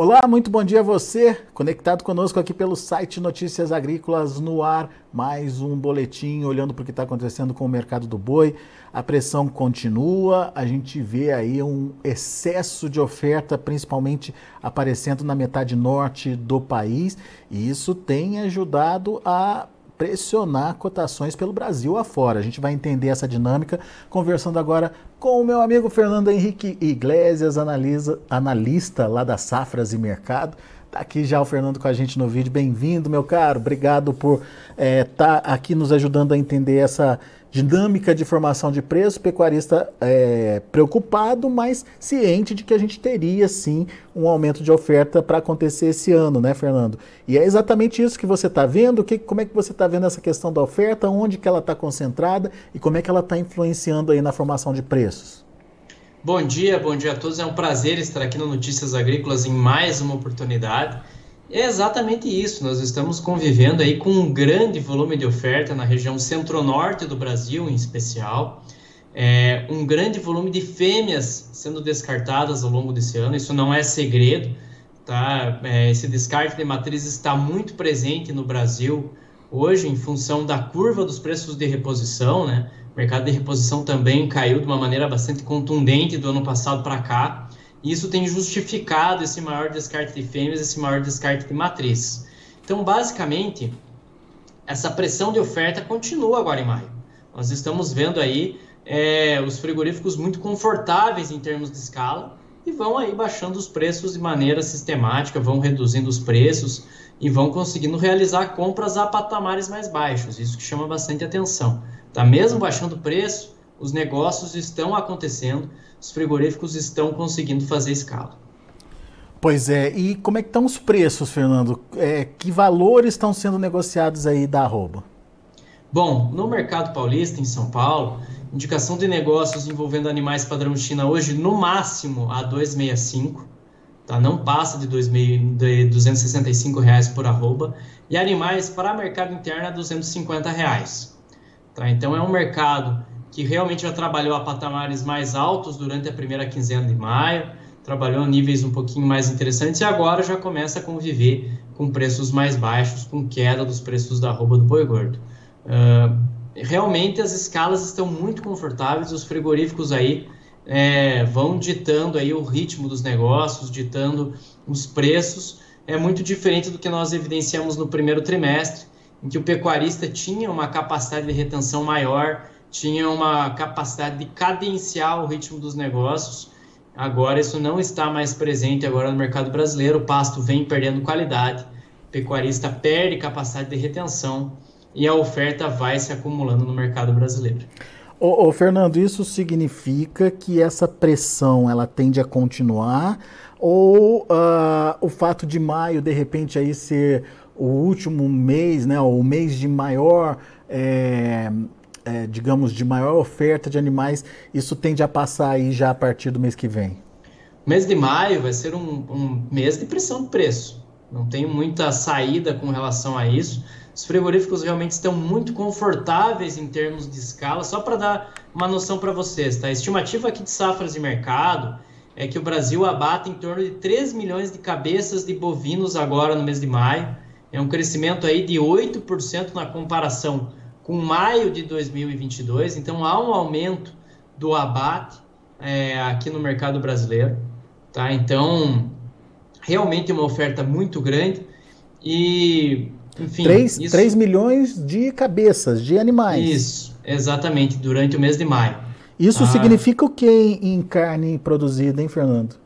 Olá, muito bom dia a você, conectado conosco aqui pelo site Notícias Agrícolas no ar. Mais um boletim olhando para o que está acontecendo com o mercado do boi. A pressão continua, a gente vê aí um excesso de oferta, principalmente aparecendo na metade norte do país, e isso tem ajudado a pressionar cotações pelo Brasil afora. A gente vai entender essa dinâmica conversando agora com o meu amigo Fernando Henrique Iglesias, analisa, analista lá das Safras e Mercado. Está aqui já o Fernando com a gente no vídeo. Bem-vindo, meu caro. Obrigado por estar é, tá aqui nos ajudando a entender essa dinâmica de formação de preço, pecuarista é, preocupado, mas ciente de que a gente teria sim um aumento de oferta para acontecer esse ano, né, Fernando? E é exatamente isso que você está vendo. Que, como é que você está vendo essa questão da oferta, onde que ela está concentrada e como é que ela está influenciando aí na formação de preços? Bom dia, bom dia a todos. É um prazer estar aqui no Notícias Agrícolas em mais uma oportunidade. É exatamente isso. Nós estamos convivendo aí com um grande volume de oferta na região centro-norte do Brasil, em especial. É, um grande volume de fêmeas sendo descartadas ao longo desse ano. Isso não é segredo, tá? É, esse descarte de matriz está muito presente no Brasil hoje, em função da curva dos preços de reposição, né? O mercado de reposição também caiu de uma maneira bastante contundente do ano passado para cá. Isso tem justificado esse maior descarte de fêmeas, esse maior descarte de matriz. Então, basicamente, essa pressão de oferta continua agora em maio. Nós estamos vendo aí é, os frigoríficos muito confortáveis em termos de escala e vão aí baixando os preços de maneira sistemática, vão reduzindo os preços e vão conseguindo realizar compras a patamares mais baixos. Isso que chama bastante atenção. Tá mesmo baixando o preço, os negócios estão acontecendo, os frigoríficos estão conseguindo fazer escala. Pois é, e como é que estão os preços, Fernando? É, que valores estão sendo negociados aí da arroba? Bom, no mercado paulista, em São Paulo, indicação de negócios envolvendo animais padrão China hoje, no máximo, a 265, tá? não passa de, 2, de 265 reais por arroba, e animais para mercado interno a 250 reais. Tá? Então é um mercado que realmente já trabalhou a patamares mais altos durante a primeira quinzena de maio, trabalhou a níveis um pouquinho mais interessantes e agora já começa a conviver com preços mais baixos, com queda dos preços da arroba do boi gordo. Uh, realmente as escalas estão muito confortáveis, os frigoríficos aí é, vão ditando aí o ritmo dos negócios, ditando os preços. É muito diferente do que nós evidenciamos no primeiro trimestre, em que o pecuarista tinha uma capacidade de retenção maior, tinha uma capacidade de cadenciar o ritmo dos negócios. Agora isso não está mais presente agora no mercado brasileiro. O pasto vem perdendo qualidade, o pecuarista perde capacidade de retenção e a oferta vai se acumulando no mercado brasileiro. Ô, ô, Fernando, isso significa que essa pressão ela tende a continuar ou uh, o fato de maio de repente aí ser o último mês, né, o mês de maior é, é, digamos, de maior oferta de animais, isso tende a passar aí já a partir do mês que vem? O mês de maio vai ser um, um mês de pressão de preço. Não tem muita saída com relação a isso. Os frigoríficos realmente estão muito confortáveis em termos de escala. Só para dar uma noção para vocês, tá? A estimativa aqui de safras de mercado é que o Brasil abate em torno de 3 milhões de cabeças de bovinos agora no mês de maio. É um crescimento aí de 8% na comparação com maio de 2022, então há um aumento do abate é, aqui no mercado brasileiro, tá? Então, realmente uma oferta muito grande e, enfim... 3, isso... 3 milhões de cabeças, de animais. Isso, exatamente, durante o mês de maio. Isso ah, significa o que em, carne produzida, hein, Fernando?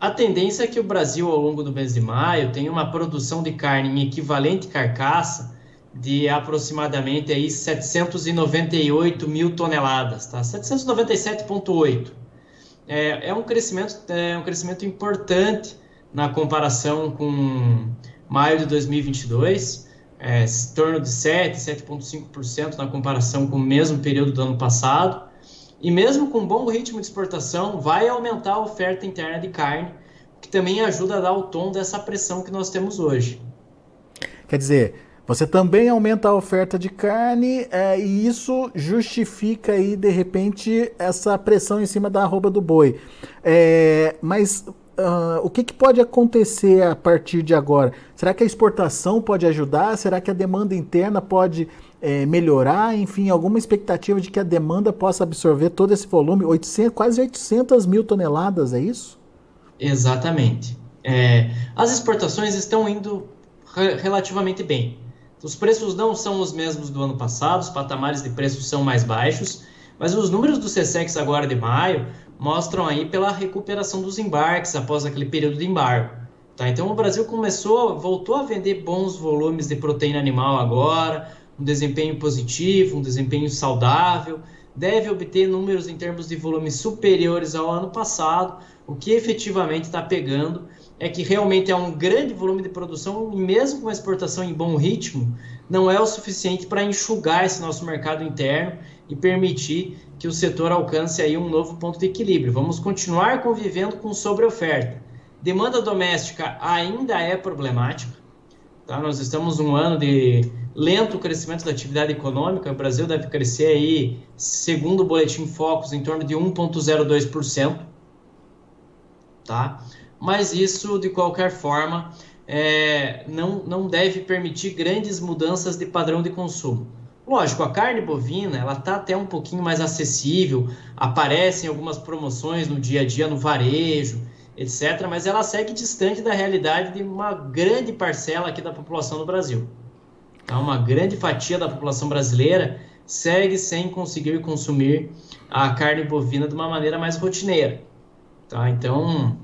A tendência é que o Brasil, ao longo do mês de maio, tenha uma produção de carne em equivalente carcaça de aproximadamente aí 798 mil toneladas, tá? 797,8. É, é um crescimento é um crescimento importante na comparação com maio de 2022, é, em torno de 7, 7,5% na comparação com o mesmo período do ano passado. E mesmo com bom ritmo de exportação, vai aumentar a oferta interna de carne, que também ajuda a dar o tom dessa pressão que nós temos hoje. Quer dizer, você também aumenta a oferta de carne é, e isso justifica aí, de repente, essa pressão em cima da arroba do boi. É, mas uh, o que, que, pode acontecer a partir de agora? Será que a exportação pode ajudar? Será que a demanda interna pode é, melhorar? Enfim, alguma expectativa de que a demanda possa absorver todo esse volume? 800, quase 800 mil toneladas, é isso? Exatamente. É, as exportações estão indo re relativamente bem. Os preços não são os mesmos do ano passado, os patamares de preços são mais baixos, mas os números do CSEX agora de maio mostram aí pela recuperação dos embarques após aquele período de embargo. Tá? Então o Brasil começou, voltou a vender bons volumes de proteína animal agora, um desempenho positivo, um desempenho saudável, deve obter números em termos de volumes superiores ao ano passado. O que efetivamente está pegando é que realmente é um grande volume de produção e mesmo com a exportação em bom ritmo, não é o suficiente para enxugar esse nosso mercado interno e permitir que o setor alcance aí um novo ponto de equilíbrio. Vamos continuar convivendo com sobreoferta. Demanda doméstica ainda é problemática. Tá? Nós estamos num ano de lento crescimento da atividade econômica. O Brasil deve crescer aí, segundo o boletim Focus, em torno de 1,02%. Tá? Mas isso, de qualquer forma, é, não, não deve permitir grandes mudanças de padrão de consumo. Lógico, a carne bovina ela está até um pouquinho mais acessível, aparecem algumas promoções no dia a dia no varejo, etc. Mas ela segue distante da realidade de uma grande parcela aqui da população do Brasil. Então, uma grande fatia da população brasileira segue sem conseguir consumir a carne bovina de uma maneira mais rotineira. Tá? Então,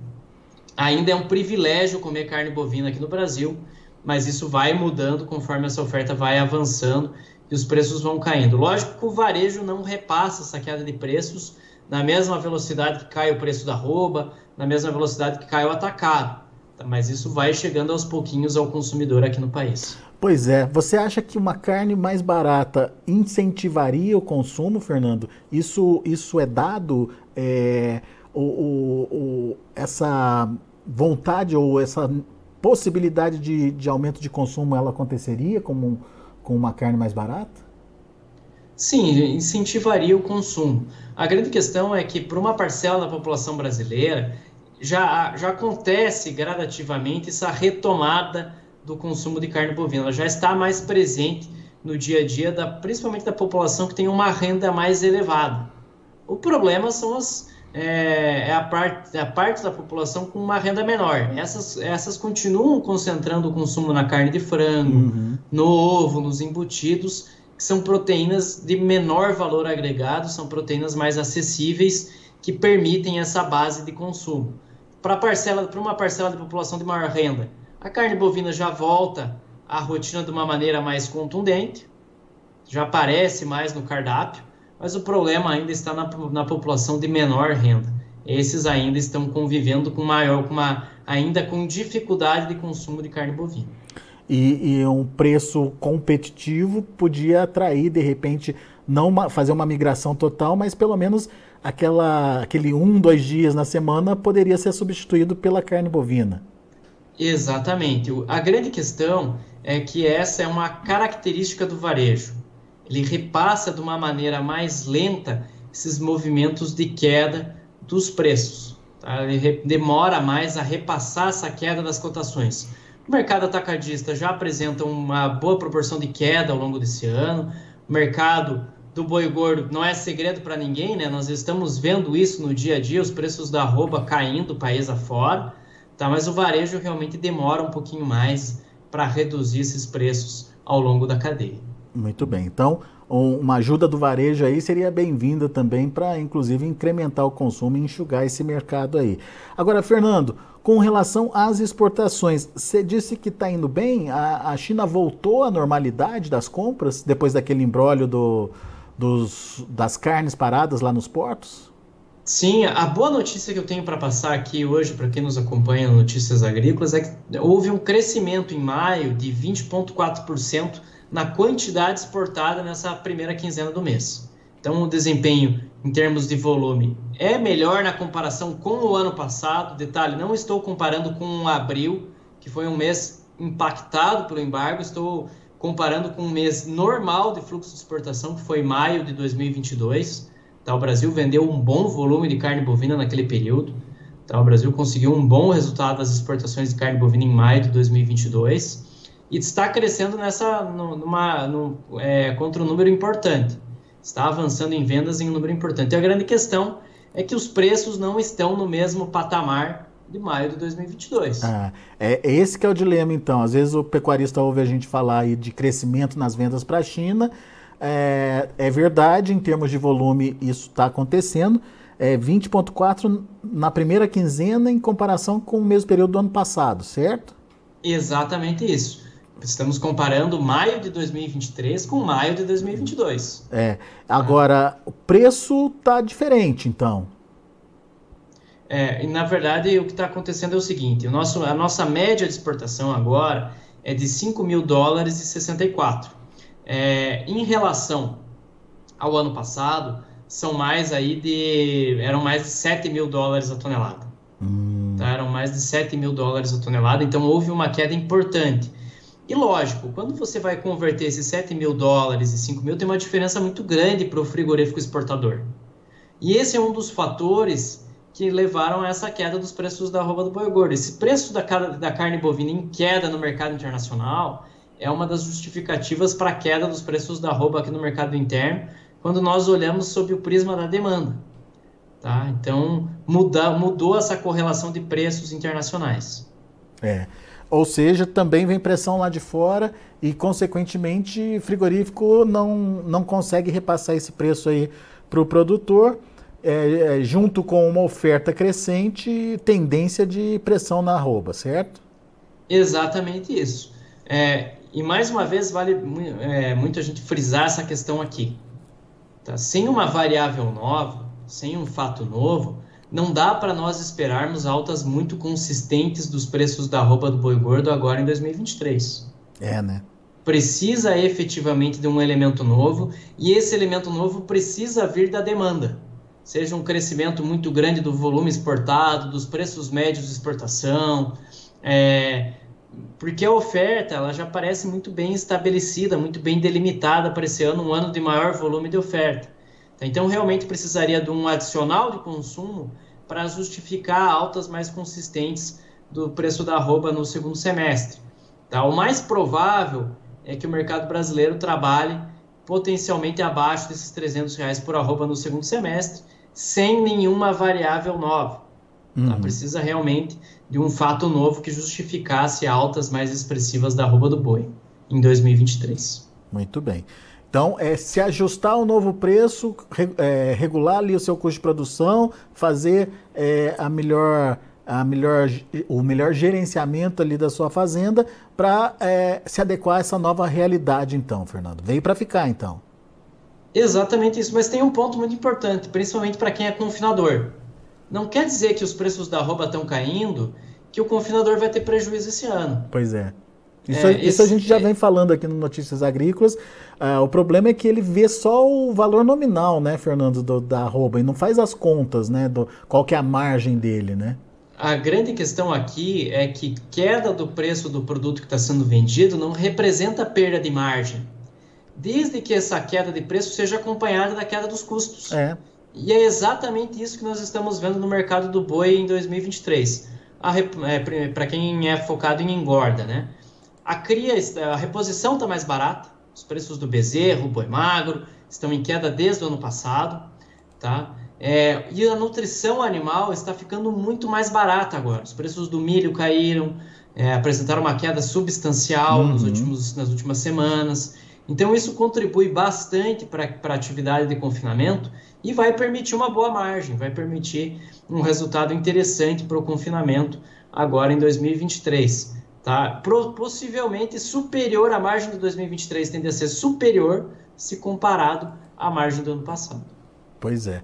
ainda é um privilégio comer carne bovina aqui no Brasil, mas isso vai mudando conforme essa oferta vai avançando e os preços vão caindo. Lógico que o varejo não repassa essa queda de preços na mesma velocidade que cai o preço da rouba, na mesma velocidade que cai o atacado. Tá? Mas isso vai chegando aos pouquinhos ao consumidor aqui no país. Pois é. Você acha que uma carne mais barata incentivaria o consumo, Fernando? Isso, isso é dado? É, o, o, o, essa vontade ou essa possibilidade de, de aumento de consumo ela aconteceria como um com uma carne mais barata? Sim, incentivaria o consumo. A grande questão é que, para uma parcela da população brasileira, já, já acontece gradativamente essa retomada do consumo de carne bovina. Ela já está mais presente no dia a dia, da, principalmente da população que tem uma renda mais elevada. O problema são as, é, é, a, parte, a parte da população com uma renda menor. Essas, essas continuam concentrando o consumo na carne de frango, uhum. no ovo, nos embutidos, que são proteínas de menor valor agregado, são proteínas mais acessíveis que permitem essa base de consumo. Para parcela, para uma parcela da população de maior renda, a carne bovina já volta à rotina de uma maneira mais contundente, já aparece mais no cardápio mas o problema ainda está na, na população de menor renda. Esses ainda estão convivendo com maior, com uma, ainda com dificuldade de consumo de carne bovina. E, e um preço competitivo podia atrair, de repente, não uma, fazer uma migração total, mas pelo menos aquela, aquele um, dois dias na semana poderia ser substituído pela carne bovina. Exatamente. A grande questão é que essa é uma característica do varejo ele repassa de uma maneira mais lenta esses movimentos de queda dos preços. Tá? Ele demora mais a repassar essa queda das cotações. O mercado atacadista já apresenta uma boa proporção de queda ao longo desse ano. O mercado do boi gordo não é segredo para ninguém, né? Nós estamos vendo isso no dia a dia, os preços da arroba caindo país afora, tá? Mas o varejo realmente demora um pouquinho mais para reduzir esses preços ao longo da cadeia. Muito bem. Então, uma ajuda do varejo aí seria bem-vinda também para, inclusive, incrementar o consumo e enxugar esse mercado aí. Agora, Fernando, com relação às exportações, você disse que está indo bem? A, a, China voltou à normalidade das compras depois daquele embrólio do, dos, das carnes paradas lá nos portos? Sim, a boa notícia que eu tenho para passar aqui hoje para quem nos acompanha no Notícias Agrícolas é que houve um crescimento em maio de 20,4% na quantidade exportada nessa primeira quinzena do mês. Então, o desempenho em termos de volume é melhor na comparação com o ano passado. Detalhe, não estou comparando com abril, que foi um mês impactado pelo embargo, estou comparando com um mês normal de fluxo de exportação, que foi maio de 2022. Tá, o Brasil vendeu um bom volume de carne bovina naquele período. Tá? O Brasil conseguiu um bom resultado das exportações de carne bovina em maio de 2022 e está crescendo nessa numa, num, é, contra um número importante. Está avançando em vendas em um número importante. E a grande questão é que os preços não estão no mesmo patamar de maio de 2022. Ah, é, é esse que é o dilema, então. Às vezes o pecuarista ouve a gente falar aí de crescimento nas vendas para a China. É, é, verdade, em termos de volume, isso está acontecendo. É 20,4 na primeira quinzena em comparação com o mesmo período do ano passado, certo? Exatamente isso. Estamos comparando maio de 2023 com maio de 2022. É. Agora, o preço está diferente, então. É, e na verdade, o que está acontecendo é o seguinte: o nosso, a nossa média de exportação agora é de 5 mil dólares e 64. É, em relação ao ano passado, são mais aí de. eram mais de 7 mil dólares a tonelada. Hum. Tá? Eram mais de 7 mil dólares a tonelada, então houve uma queda importante. E lógico, quando você vai converter esses 7 mil dólares e 5 mil, tem uma diferença muito grande para o frigorífico exportador. E esse é um dos fatores que levaram a essa queda dos preços da arroba do boi gordo. Esse preço da, da carne bovina em queda no mercado internacional é uma das justificativas para a queda dos preços da arroba aqui no mercado interno, quando nós olhamos sob o prisma da demanda. Tá? Então, muda, mudou essa correlação de preços internacionais. É. Ou seja, também vem pressão lá de fora e, consequentemente, frigorífico não, não consegue repassar esse preço aí para o produtor, é, é, junto com uma oferta crescente, tendência de pressão na arroba, certo? Exatamente isso. É, e mais uma vez, vale é, muito a gente frisar essa questão aqui. Tá? Sem uma variável nova, sem um fato novo, não dá para nós esperarmos altas muito consistentes dos preços da roupa do boi gordo agora em 2023. É, né? Precisa efetivamente de um elemento novo e esse elemento novo precisa vir da demanda. Seja um crescimento muito grande do volume exportado, dos preços médios de exportação, é, porque a oferta ela já parece muito bem estabelecida, muito bem delimitada para esse ano, um ano de maior volume de oferta. Então, realmente precisaria de um adicional de consumo para justificar altas mais consistentes do preço da arroba no segundo semestre. Tá? O mais provável é que o mercado brasileiro trabalhe potencialmente abaixo desses 300 reais por arroba no segundo semestre, sem nenhuma variável nova. Tá? Uhum. Tá? Precisa realmente de um fato novo que justificasse altas mais expressivas da arroba do boi em 2023. Muito bem. Então, é se ajustar ao novo preço, é, regular ali o seu custo de produção, fazer é, a melhor, a melhor, o melhor gerenciamento ali da sua fazenda para é, se adequar a essa nova realidade, então, Fernando. Veio para ficar, então. Exatamente isso, mas tem um ponto muito importante, principalmente para quem é confinador. Não quer dizer que os preços da arroba estão caindo, que o confinador vai ter prejuízo esse ano. Pois é. Isso, é, isso a gente já é... vem falando aqui no Notícias Agrícolas. Uh, o problema é que ele vê só o valor nominal, né, Fernando, do, da arroba, e não faz as contas, né, do, qual que é a margem dele, né? A grande questão aqui é que queda do preço do produto que está sendo vendido não representa perda de margem, desde que essa queda de preço seja acompanhada da queda dos custos. É. E é exatamente isso que nós estamos vendo no mercado do boi em 2023. É, Para quem é focado em engorda, né? a cria, a reposição está mais barata, os preços do bezerro, boi magro, estão em queda desde o ano passado, tá? É, e a nutrição animal está ficando muito mais barata agora. Os preços do milho caíram, é, apresentaram uma queda substancial uhum. nos últimos, nas últimas semanas. Então, isso contribui bastante para a atividade de confinamento e vai permitir uma boa margem, vai permitir um resultado interessante para o confinamento agora em 2023 tá? Pro, possivelmente superior à margem de 2023, tende a ser superior se comparado à margem do ano passado. Pois é.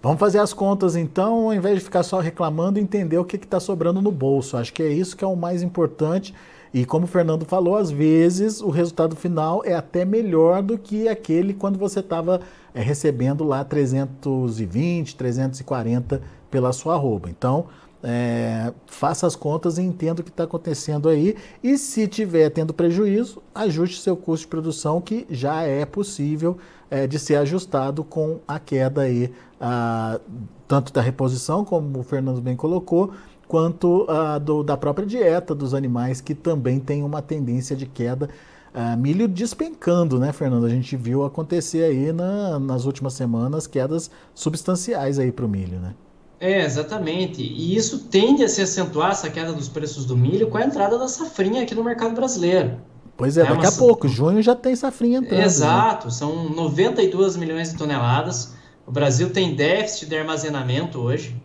Vamos fazer as contas então, ao invés de ficar só reclamando, entender o que está sobrando no bolso. Acho que é isso que é o mais importante. E como o Fernando falou, às vezes o resultado final é até melhor do que aquele quando você estava é, recebendo lá 320, 340 pela sua arroba. Então, é, faça as contas e entenda o que está acontecendo aí. E se tiver tendo prejuízo, ajuste seu custo de produção, que já é possível é, de ser ajustado com a queda aí, a, tanto da reposição, como o Fernando bem colocou, quanto a, do, da própria dieta dos animais, que também tem uma tendência de queda. Uh, milho despencando, né, Fernando? A gente viu acontecer aí na, nas últimas semanas quedas substanciais aí para o milho, né? É, exatamente. E isso tende a se acentuar, essa queda dos preços do milho, com a entrada da safrinha aqui no mercado brasileiro. Pois é, é daqui uma... a pouco, junho já tem safrinha entrando. Né? Exato, né? são 92 milhões de toneladas. O Brasil tem déficit de armazenamento hoje.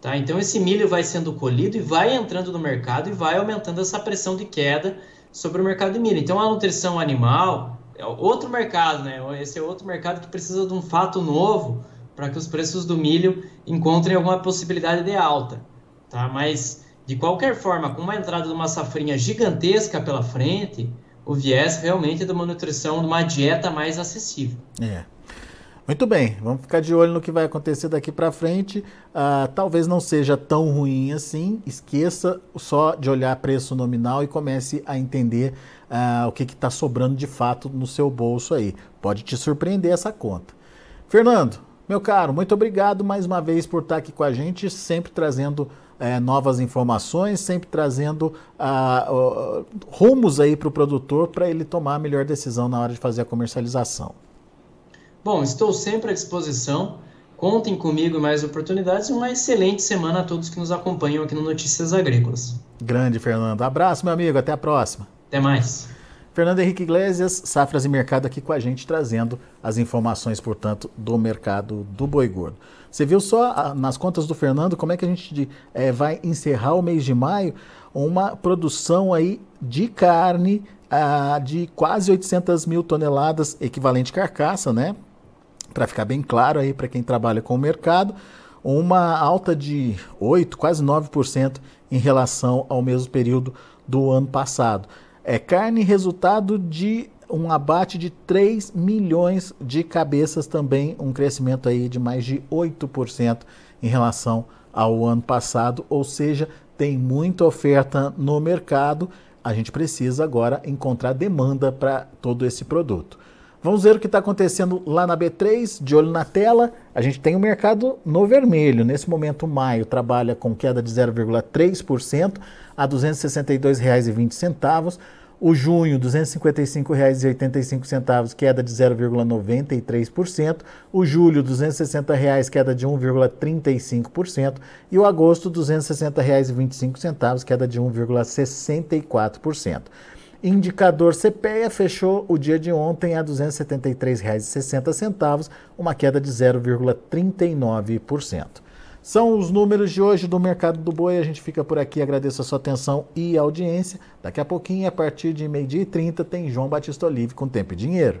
Tá? Então esse milho vai sendo colhido e vai entrando no mercado e vai aumentando essa pressão de queda sobre o mercado de milho. Então a nutrição animal é outro mercado, né? Esse é outro mercado que precisa de um fato novo para que os preços do milho encontrem alguma possibilidade de alta, tá? Mas de qualquer forma, com uma entrada de uma safrinha gigantesca pela frente, o viés realmente é de uma nutrição, de uma dieta mais acessível. É. Muito bem, vamos ficar de olho no que vai acontecer daqui para frente. Uh, talvez não seja tão ruim assim. Esqueça só de olhar preço nominal e comece a entender uh, o que está sobrando de fato no seu bolso aí. Pode te surpreender essa conta. Fernando, meu caro, muito obrigado mais uma vez por estar aqui com a gente, sempre trazendo é, novas informações, sempre trazendo uh, rumos aí para o produtor para ele tomar a melhor decisão na hora de fazer a comercialização. Bom, estou sempre à disposição. Contem comigo mais oportunidades e uma excelente semana a todos que nos acompanham aqui no Notícias Agrícolas. Grande, Fernando. Abraço, meu amigo. Até a próxima. Até mais. Fernando Henrique Iglesias, Safras e Mercado aqui com a gente, trazendo as informações, portanto, do mercado do boi gordo. Você viu só ah, nas contas do Fernando como é que a gente é, vai encerrar o mês de maio uma produção aí de carne ah, de quase 800 mil toneladas, equivalente carcaça, né? Para ficar bem claro aí para quem trabalha com o mercado, uma alta de 8, quase 9% em relação ao mesmo período do ano passado. É carne resultado de um abate de 3 milhões de cabeças também, um crescimento aí de mais de 8% em relação ao ano passado, ou seja, tem muita oferta no mercado, a gente precisa agora encontrar demanda para todo esse produto. Vamos ver o que está acontecendo lá na B3, de olho na tela. A gente tem o mercado no vermelho. Nesse momento, maio trabalha com queda de 0,3% a R$ 262,20. O junho, R$ 255,85, queda de 0,93%. O julho, 260 reais, queda de 1,35%. E o agosto, R$ 260,25, queda de 1,64%. Indicador CPEA fechou o dia de ontem a R$ 273,60, uma queda de 0,39%. São os números de hoje do mercado do boi. A gente fica por aqui. Agradeço a sua atenção e audiência. Daqui a pouquinho, a partir de meio-dia e 30, tem João Batista Olive com Tempo e Dinheiro.